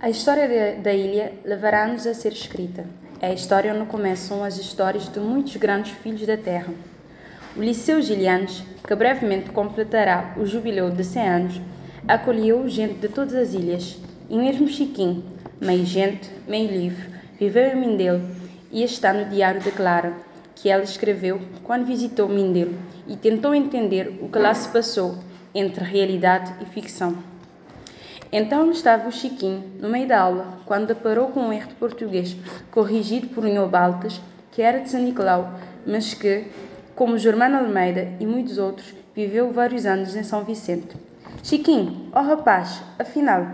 A história da ilha levará-nos a ser escrita. É a história onde começam as histórias de muitos grandes filhos da terra. O Liceu Gilianes, que brevemente completará o jubileu de 100 anos, acolheu gente de todas as ilhas, e mesmo Chiquinho, meio gente, meio livro, viveu em Mindelo e está no diário de Clara, que ela escreveu quando visitou Mindelo e tentou entender o que lá se passou entre realidade e ficção. Então estava o Chiquinho, no meio da aula, quando deparou com um erro de português, corrigido por Baltas, que era de São Nicolau, mas que, como Germano Almeida e muitos outros, viveu vários anos em São Vicente. Chiquinho, ó oh rapaz, afinal,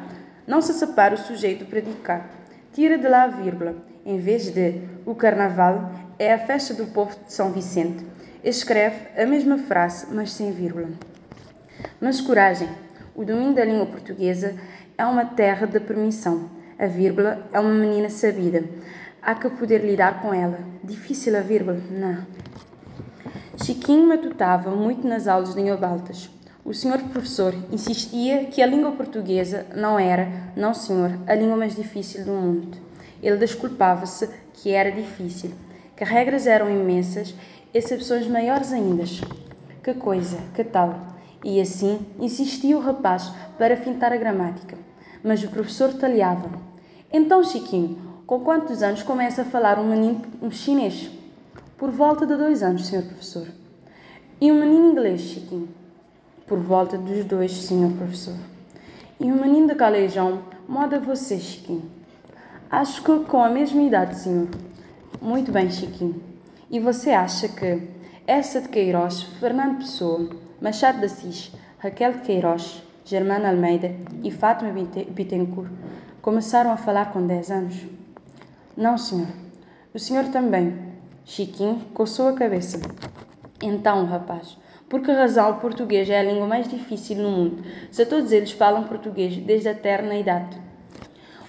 não se separa o sujeito predicar. Tira de lá a vírgula. Em vez de o carnaval é a festa do povo de São Vicente. Escreve a mesma frase, mas sem vírgula. Mas coragem, o domínio da língua portuguesa é uma terra de permissão. A vírgula é uma menina sabida. Há que poder lidar com ela. Difícil a vírgula? Não. Chiquinho matutava muito nas aulas de Nhobaltas. O senhor professor insistia que a língua portuguesa não era, não senhor, a língua mais difícil do mundo. Ele desculpava-se que era difícil, que regras eram imensas, exceções maiores ainda. Que coisa, que tal? E assim insistia o rapaz para fintar a gramática. Mas o professor talhava. Então, Chiquinho, com quantos anos começa a falar um menino um chinês? Por volta de dois anos, senhor professor. E um menino inglês, Chiquinho? Por volta dos dois, senhor professor. E um menino de calejão, moda você, Chiquinho? Acho que com a mesma idade, senhor. Muito bem, Chiquinho. E você acha que essa de Queiroz, Fernando Pessoa, Machado de Assis, Raquel Queiroz, Germana Almeida e Fátima Bittencourt começaram a falar com 10 anos? Não, senhor. O senhor também. Chiquinho coçou a cabeça. Então, rapaz, por que razão o português é a língua mais difícil no mundo, se todos eles falam português desde a eterna idade?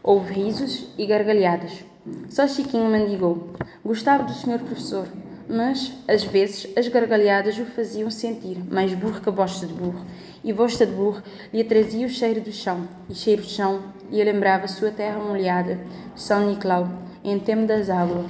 Houve risos e gargalhadas. Só Chiquinho mendigou. Gostava do senhor professor mas, às vezes, as gargalhadas o faziam sentir mais burro que bosta de burro, e bosta de burro lhe trazia o cheiro do chão, e cheiro de chão lhe lembrava sua terra molhada, São Nicolau, em tempo das águas.